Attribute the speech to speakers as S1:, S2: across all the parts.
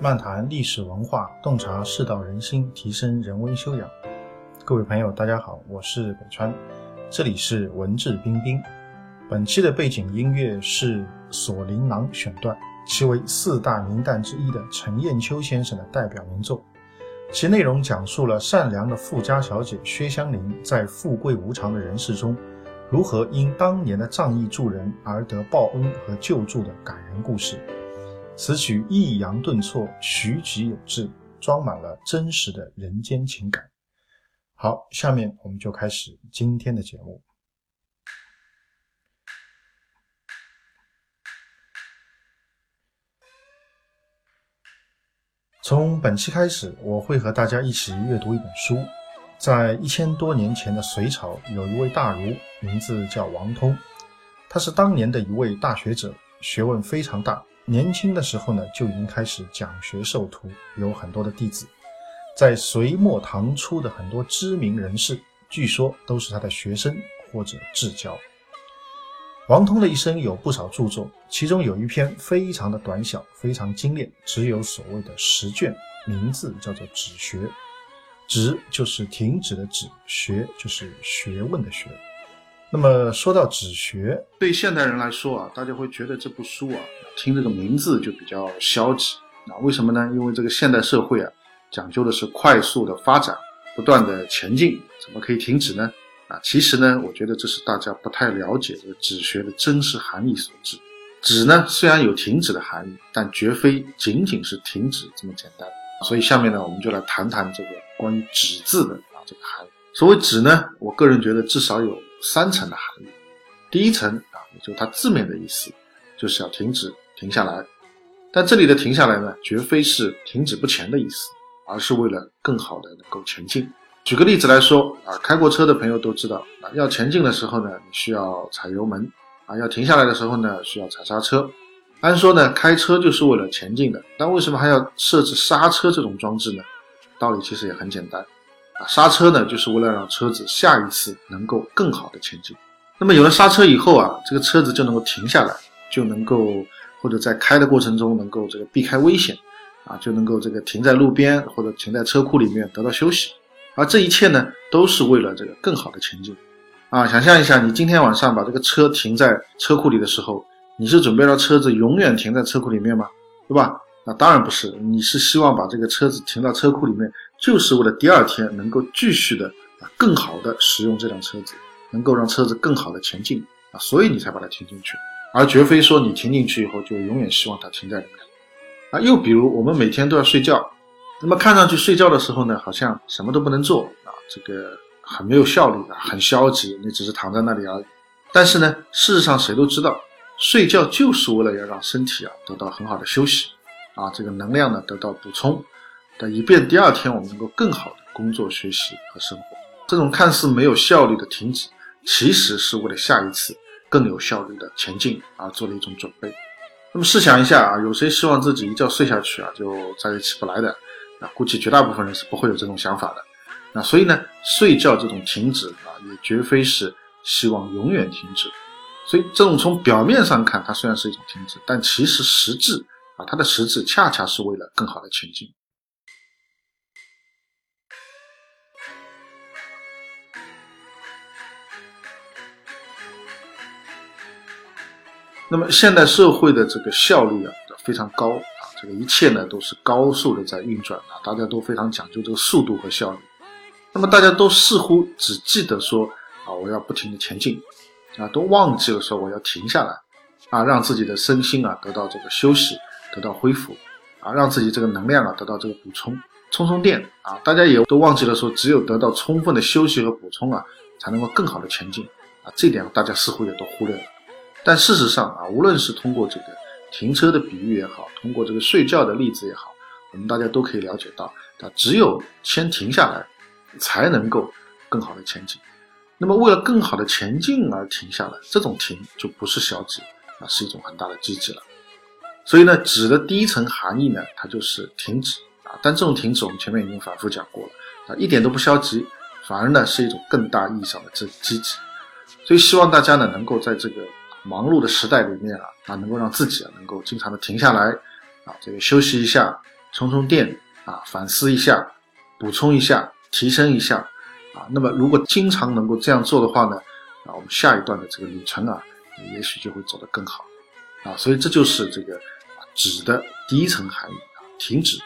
S1: 漫谈历史文化，洞察世道人心，提升人文修养。各位朋友，大家好，我是北川，这里是文质彬彬。本期的背景音乐是《锁麟囊》选段，其为四大名旦之一的陈砚秋先生的代表名作。其内容讲述了善良的富家小姐薛香凝在富贵无常的人世中，如何因当年的仗义助人而得报恩和救助的感人故事。此曲抑扬顿挫，徐疾有致，装满了真实的人间情感。好，下面我们就开始今天的节目。从本期开始，我会和大家一起阅读一本书。在一千多年前的隋朝，有一位大儒，名字叫王通，他是当年的一位大学者，学问非常大。年轻的时候呢，就已经开始讲学授徒，有很多的弟子。在隋末唐初的很多知名人士，据说都是他的学生或者至交。王通的一生有不少著作，其中有一篇非常的短小，非常精炼，只有所谓的十卷，名字叫做《止学》。止就是停止的止，学就是学问的学。那么说到止学，
S2: 对现代人来说啊，大家会觉得这部书啊，听这个名字就比较消极啊。为什么呢？因为这个现代社会啊，讲究的是快速的发展，不断的前进，怎么可以停止呢？啊，其实呢，我觉得这是大家不太了解这个止学的真实含义所致。止呢，虽然有停止的含义，但绝非仅仅是停止这么简单。所以下面呢，我们就来谈谈这个关于止字的啊这个含义。所谓止呢，我个人觉得至少有。三层的含义，第一层啊，也就它字面的意思，就是要停止、停下来。但这里的停下来呢，绝非是停止不前的意思，而是为了更好的能够前进。举个例子来说啊，开过车的朋友都知道啊，要前进的时候呢，你需要踩油门啊；要停下来的时候呢，需要踩刹车。按说呢，开车就是为了前进的，但为什么还要设置刹车这种装置呢？道理其实也很简单。刹车呢，就是为了让车子下一次能够更好的前进。那么有了刹车以后啊，这个车子就能够停下来，就能够或者在开的过程中能够这个避开危险，啊，就能够这个停在路边或者停在车库里面得到休息。而这一切呢，都是为了这个更好的前进。啊，想象一下，你今天晚上把这个车停在车库里的时候，你是准备让车子永远停在车库里面吗？对吧？那当然不是，你是希望把这个车子停到车库里面。就是为了第二天能够继续的啊，更好的使用这辆车子，能够让车子更好的前进啊，所以你才把它停进去，而绝非说你停进去以后就永远希望它停在里面啊。又比如我们每天都要睡觉，那么看上去睡觉的时候呢，好像什么都不能做啊，这个很没有效率啊，很消极，你只是躺在那里而已。但是呢，事实上谁都知道，睡觉就是为了要让身体啊得到很好的休息啊，这个能量呢得到补充。但以便第二天我们能够更好的工作、学习和生活。这种看似没有效率的停止，其实是为了下一次更有效率的前进而做了一种准备。那么试想一下啊，有谁希望自己一觉睡下去啊就再也起不来的？啊，估计绝大部分人是不会有这种想法的。那所以呢，睡觉这种停止啊，也绝非是希望永远停止。所以这种从表面上看，它虽然是一种停止，但其实实质啊，它的实质恰恰是为了更好的前进。那么现代社会的这个效率啊非常高啊，这个一切呢都是高速的在运转啊，大家都非常讲究这个速度和效率。那么大家都似乎只记得说啊，我要不停的前进啊，都忘记了说我要停下来啊，让自己的身心啊得到这个休息，得到恢复啊，让自己这个能量啊得到这个补充，充充电啊。大家也都忘记了说，只有得到充分的休息和补充啊，才能够更好的前进啊。这点大家似乎也都忽略了。但事实上啊，无论是通过这个停车的比喻也好，通过这个睡觉的例子也好，我们大家都可以了解到，啊，只有先停下来，才能够更好的前进。那么，为了更好的前进而停下来，这种停就不是消极，啊，是一种很大的积极了。所以呢，止的第一层含义呢，它就是停止啊。但这种停止，我们前面已经反复讲过了，啊，一点都不消极，反而呢是一种更大意义上的这积极。所以，希望大家呢能够在这个。忙碌的时代里面啊，啊，能够让自己啊能够经常的停下来，啊，这个休息一下，充充电啊，反思一下，补充一下，提升一下啊。那么如果经常能够这样做的话呢，啊，我们下一段的这个旅程啊，也许就会走得更好啊。所以这就是这个止的第一层含义啊，停止。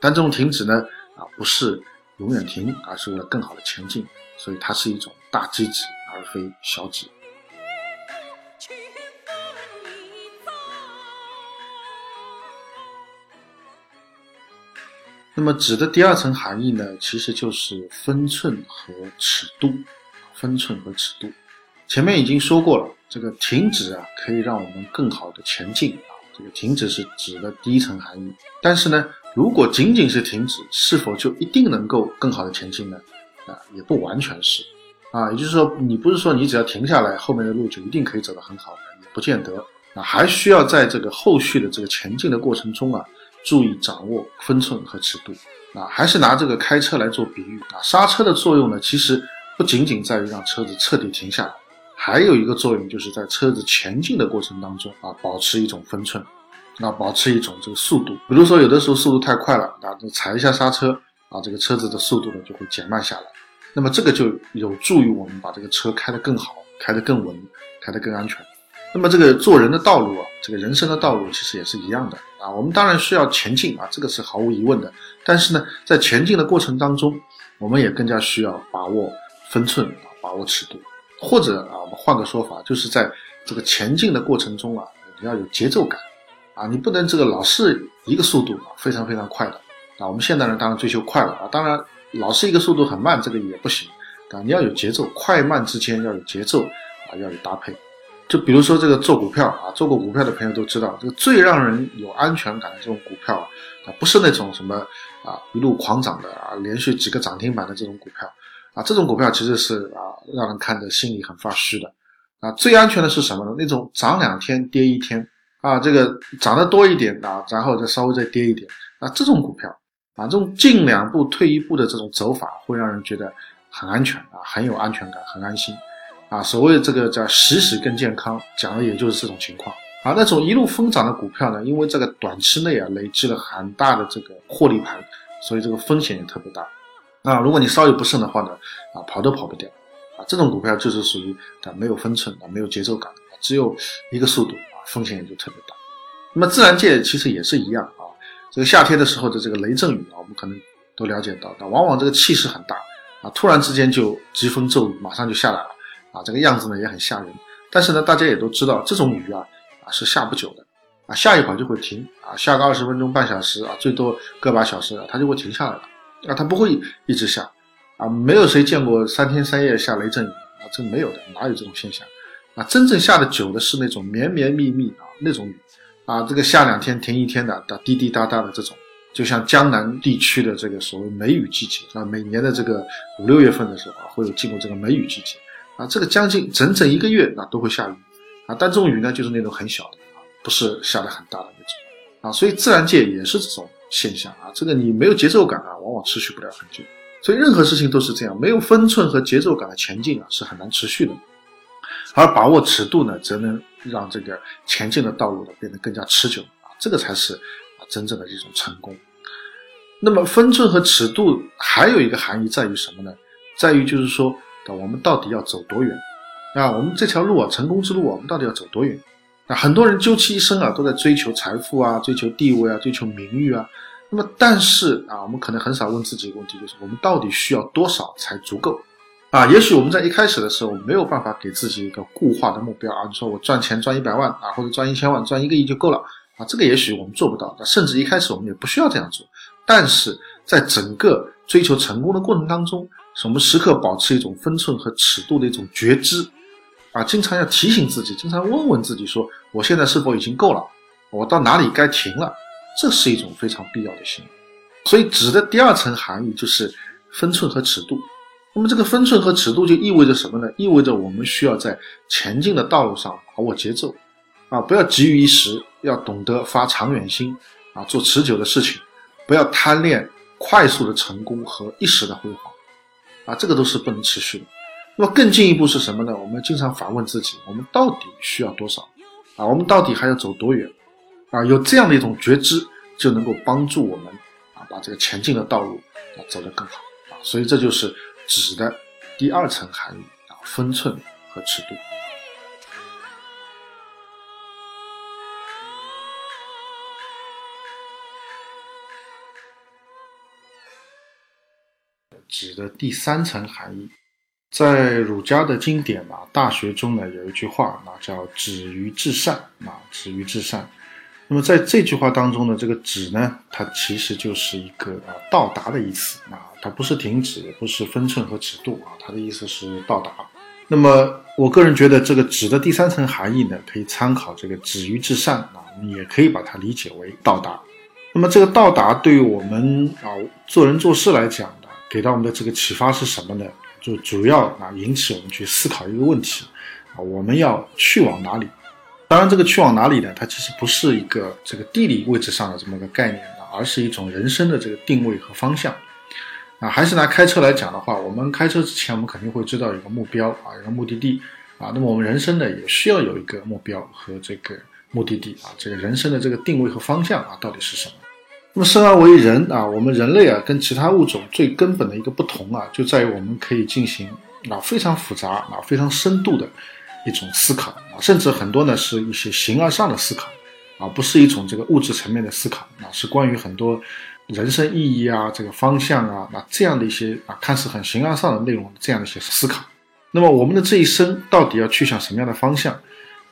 S2: 但这种停止呢，啊，不是永远停，而是为了更好的前进，所以它是一种大机止而非小止。那么止的第二层含义呢，其实就是分寸和尺度。分寸和尺度，前面已经说过了，这个停止啊，可以让我们更好的前进啊。这个停止是指的第一层含义。但是呢，如果仅仅是停止，是否就一定能够更好的前进呢？啊，也不完全是。啊，也就是说，你不是说你只要停下来，后面的路就一定可以走得很好的，也不见得。啊，还需要在这个后续的这个前进的过程中啊。注意掌握分寸和尺度啊，还是拿这个开车来做比喻啊。刹车的作用呢，其实不仅仅在于让车子彻底停下来，还有一个作用就是在车子前进的过程当中啊，保持一种分寸，啊，保持一种这个速度。比如说有的时候速度太快了啊，踩一下刹车啊，这个车子的速度呢就会减慢下来。那么这个就有助于我们把这个车开得更好，开得更稳，开得更安全。那么这个做人的道路啊，这个人生的道路其实也是一样的啊。我们当然需要前进啊，这个是毫无疑问的。但是呢，在前进的过程当中，我们也更加需要把握分寸啊，把握尺度。或者啊，我们换个说法，就是在这个前进的过程中啊，你要有节奏感啊，你不能这个老是一个速度啊，非常非常快的啊。我们现代人当然追求快了啊，当然老是一个速度很慢，这个也不行啊。你要有节奏，快慢之间要有节奏啊，要有搭配。就比如说这个做股票啊，做过股票的朋友都知道，这个最让人有安全感的这种股票啊，不是那种什么啊一路狂涨的啊，连续几个涨停板的这种股票啊，这种股票其实是啊让人看着心里很发虚的啊。最安全的是什么呢？那种涨两天跌一天啊，这个涨得多一点啊，然后再稍微再跌一点啊，这种股票啊，这种进两步退一步的这种走法，会让人觉得很安全啊，很有安全感，很安心。啊，所谓这个叫“时时更健康”，讲的也就是这种情况啊。那种一路疯涨的股票呢，因为这个短期内啊累积了很大的这个获利盘，所以这个风险也特别大。啊，如果你稍有不慎的话呢，啊跑都跑不掉。啊，这种股票就是属于啊没有分寸啊，没有节奏感，只有一个速度啊，风险也就特别大。那么自然界其实也是一样啊。这个夏天的时候的这个雷阵雨啊，我们可能都了解到，那往往这个气势很大啊，突然之间就疾风骤雨，马上就下来了。啊，这个样子呢也很吓人，但是呢，大家也都知道，这种雨啊，啊是下不久的，啊下一会儿就会停，啊下个二十分钟、半小时啊，最多个把小时啊，它就会停下来了，啊它不会一直下，啊没有谁见过三天三夜下雷阵雨啊，这没有的，哪有这种现象？啊真正下的久的是那种绵绵密密啊那种雨，啊这个下两天停一天的，哒滴滴答答的这种，就像江南地区的这个所谓梅雨季节啊，每年的这个五六月份的时候啊，会有进入这个梅雨季节。啊，这个将近整整一个月啊都会下雨，啊，但这种雨呢就是那种很小的啊，不是下的很大的那种，啊，所以自然界也是这种现象啊，这个你没有节奏感啊，往往持续不了很久，所以任何事情都是这样，没有分寸和节奏感的前进啊是很难持续的，而把握尺度呢，则能让这个前进的道路呢变得更加持久啊，这个才是啊真正的这种成功。那么分寸和尺度还有一个含义在于什么呢？在于就是说。我们到底要走多远？啊，我们这条路啊，成功之路，我们到底要走多远？啊，很多人究其一生啊，都在追求财富啊，追求地位啊，追求名誉啊。那么，但是啊，我们可能很少问自己一个问题，就是我们到底需要多少才足够？啊，也许我们在一开始的时候没有办法给自己一个固化的目标啊，你说我赚钱赚一百万啊，或者赚一千万、赚一个亿就够了啊，这个也许我们做不到，甚至一开始我们也不需要这样做。但是在整个追求成功的过程当中，是我们时刻保持一种分寸和尺度的一种觉知，啊，经常要提醒自己，经常问问自己，说我现在是否已经够了？我到哪里该停了？这是一种非常必要的行为。所以，指的第二层含义就是分寸和尺度。那么，这个分寸和尺度就意味着什么呢？意味着我们需要在前进的道路上把握节奏，啊，不要急于一时，要懂得发长远心，啊，做持久的事情，不要贪恋快速的成功和一时的辉煌。啊，这个都是不能持续的。那么更进一步是什么呢？我们经常反问自己：我们到底需要多少？啊，我们到底还要走多远？啊，有这样的一种觉知，就能够帮助我们啊，把这个前进的道路啊走得更好啊。所以这就是指的第二层含义啊，分寸和尺度。止的第三层含义，在儒家的经典啊，《大学》中呢有一句话，那叫“止于至善”啊，“止于至善”。那么在这句话当中呢，这个“止”呢，它其实就是一个啊到达的意思啊，它不是停止，不是分寸和尺度啊，它的意思是到达。那么我个人觉得，这个“止”的第三层含义呢，可以参考这个“止于至善”啊，我们也可以把它理解为到达。那么这个到达对于我们啊做人做事来讲，给到我们的这个启发是什么呢？就主要啊引起我们去思考一个问题啊，我们要去往哪里？当然，这个去往哪里呢？它其实不是一个这个地理位置上的这么个概念，而是一种人生的这个定位和方向啊。还是拿开车来讲的话，我们开车之前，我们肯定会知道一个目标啊，一个目的地啊。那么我们人生呢，也需要有一个目标和这个目的地啊，这个人生的这个定位和方向啊，到底是什么？那么生而为人啊，我们人类啊，跟其他物种最根本的一个不同啊，就在于我们可以进行啊非常复杂啊非常深度的一种思考啊，甚至很多呢是一些形而上的思考啊，不是一种这个物质层面的思考啊，是关于很多人生意义啊这个方向啊那这样的一些啊看似很形而上的内容这样的一些思考。那么我们的这一生到底要去向什么样的方向？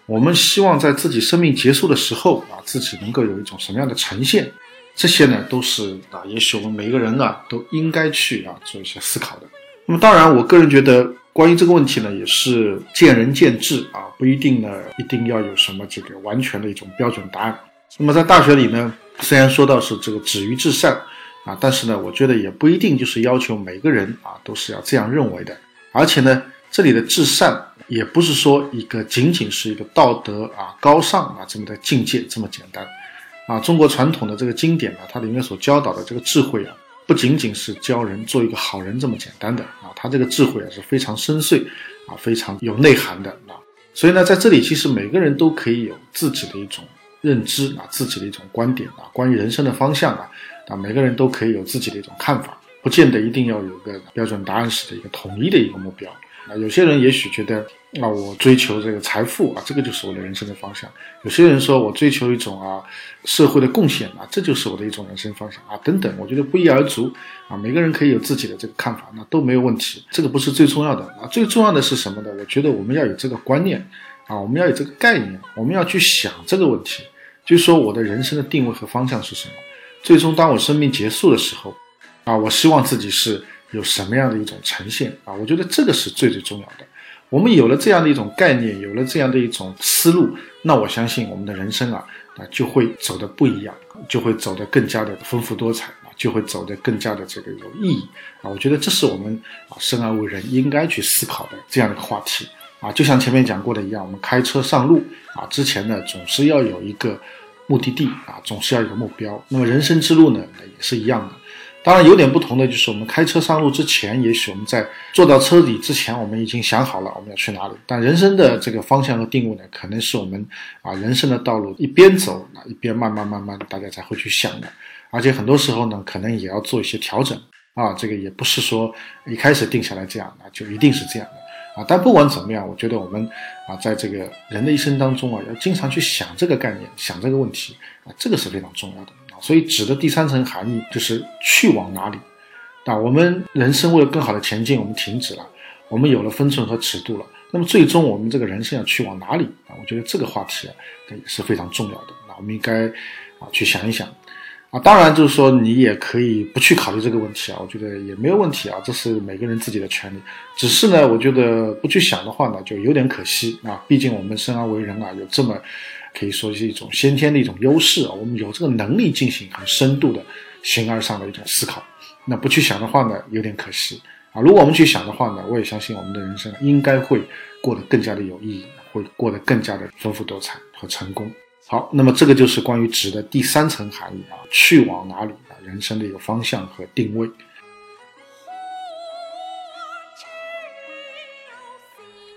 S2: 我们希望在自己生命结束的时候啊，自己能够有一种什么样的呈现？这些呢，都是啊，也许我们每一个人啊，都应该去啊做一些思考的。那么，当然，我个人觉得，关于这个问题呢，也是见仁见智啊，不一定呢，一定要有什么这个完全的一种标准答案。那么，在大学里呢，虽然说到是这个止于至善啊，但是呢，我觉得也不一定就是要求每个人啊都是要这样认为的。而且呢，这里的至善也不是说一个仅仅是一个道德啊高尚啊这么的境界这么简单。啊，中国传统的这个经典呢，它里面所教导的这个智慧啊，不仅仅是教人做一个好人这么简单的啊，它这个智慧啊是非常深邃啊，非常有内涵的啊。所以呢，在这里其实每个人都可以有自己的一种认知啊，自己的一种观点啊，关于人生的方向啊，啊，每个人都可以有自己的一种看法，不见得一定要有个标准答案式的一个统一的一个目标。啊，有些人也许觉得，啊，我追求这个财富啊，这个就是我的人生的方向。有些人说我追求一种啊社会的贡献啊，这就是我的一种人生方向啊，等等。我觉得不一而足啊，每个人可以有自己的这个看法，那都没有问题。这个不是最重要的啊，最重要的是什么呢？我觉得我们要有这个观念啊，我们要有这个概念，我们要去想这个问题，就是说我的人生的定位和方向是什么？最终当我生命结束的时候，啊，我希望自己是。有什么样的一种呈现啊？我觉得这个是最最重要的。我们有了这样的一种概念，有了这样的一种思路，那我相信我们的人生啊，啊就会走得不一样，就会走得更加的丰富多彩啊，就会走得更加的这个有意义啊。我觉得这是我们啊生而为人应该去思考的这样的一个话题啊。就像前面讲过的一样，我们开车上路啊之前呢，总是要有一个目的地啊，总是要有个目标。那么人生之路呢，也是一样的。当然有点不同的就是，我们开车上路之前，也许我们在坐到车里之前，我们已经想好了我们要去哪里。但人生的这个方向和定位呢，可能是我们啊人生的道路一边走啊一边慢慢慢慢大家才会去想的。而且很多时候呢，可能也要做一些调整啊，这个也不是说一开始定下来这样啊就一定是这样的啊。但不管怎么样，我觉得我们啊在这个人的一生当中啊，要经常去想这个概念，想这个问题啊，这个是非常重要的。所以，指的第三层含义就是去往哪里。啊，我们人生为了更好的前进，我们停止了，我们有了分寸和尺度了。那么，最终我们这个人生要去往哪里啊？我觉得这个话题啊，也是非常重要的。那我们应该啊去想一想。啊，当然就是说，你也可以不去考虑这个问题啊，我觉得也没有问题啊，这是每个人自己的权利。只是呢，我觉得不去想的话呢，就有点可惜啊。毕竟我们生而为人啊，有这么。可以说是一种先天的一种优势啊，我们有这个能力进行很深度的形而上的一种思考。那不去想的话呢，有点可惜啊。如果我们去想的话呢，我也相信我们的人生应该会过得更加的有意义，会过得更加的丰富多彩和成功。好，那么这个就是关于“值”的第三层含义啊，去往哪里啊，人生的一个方向和定位。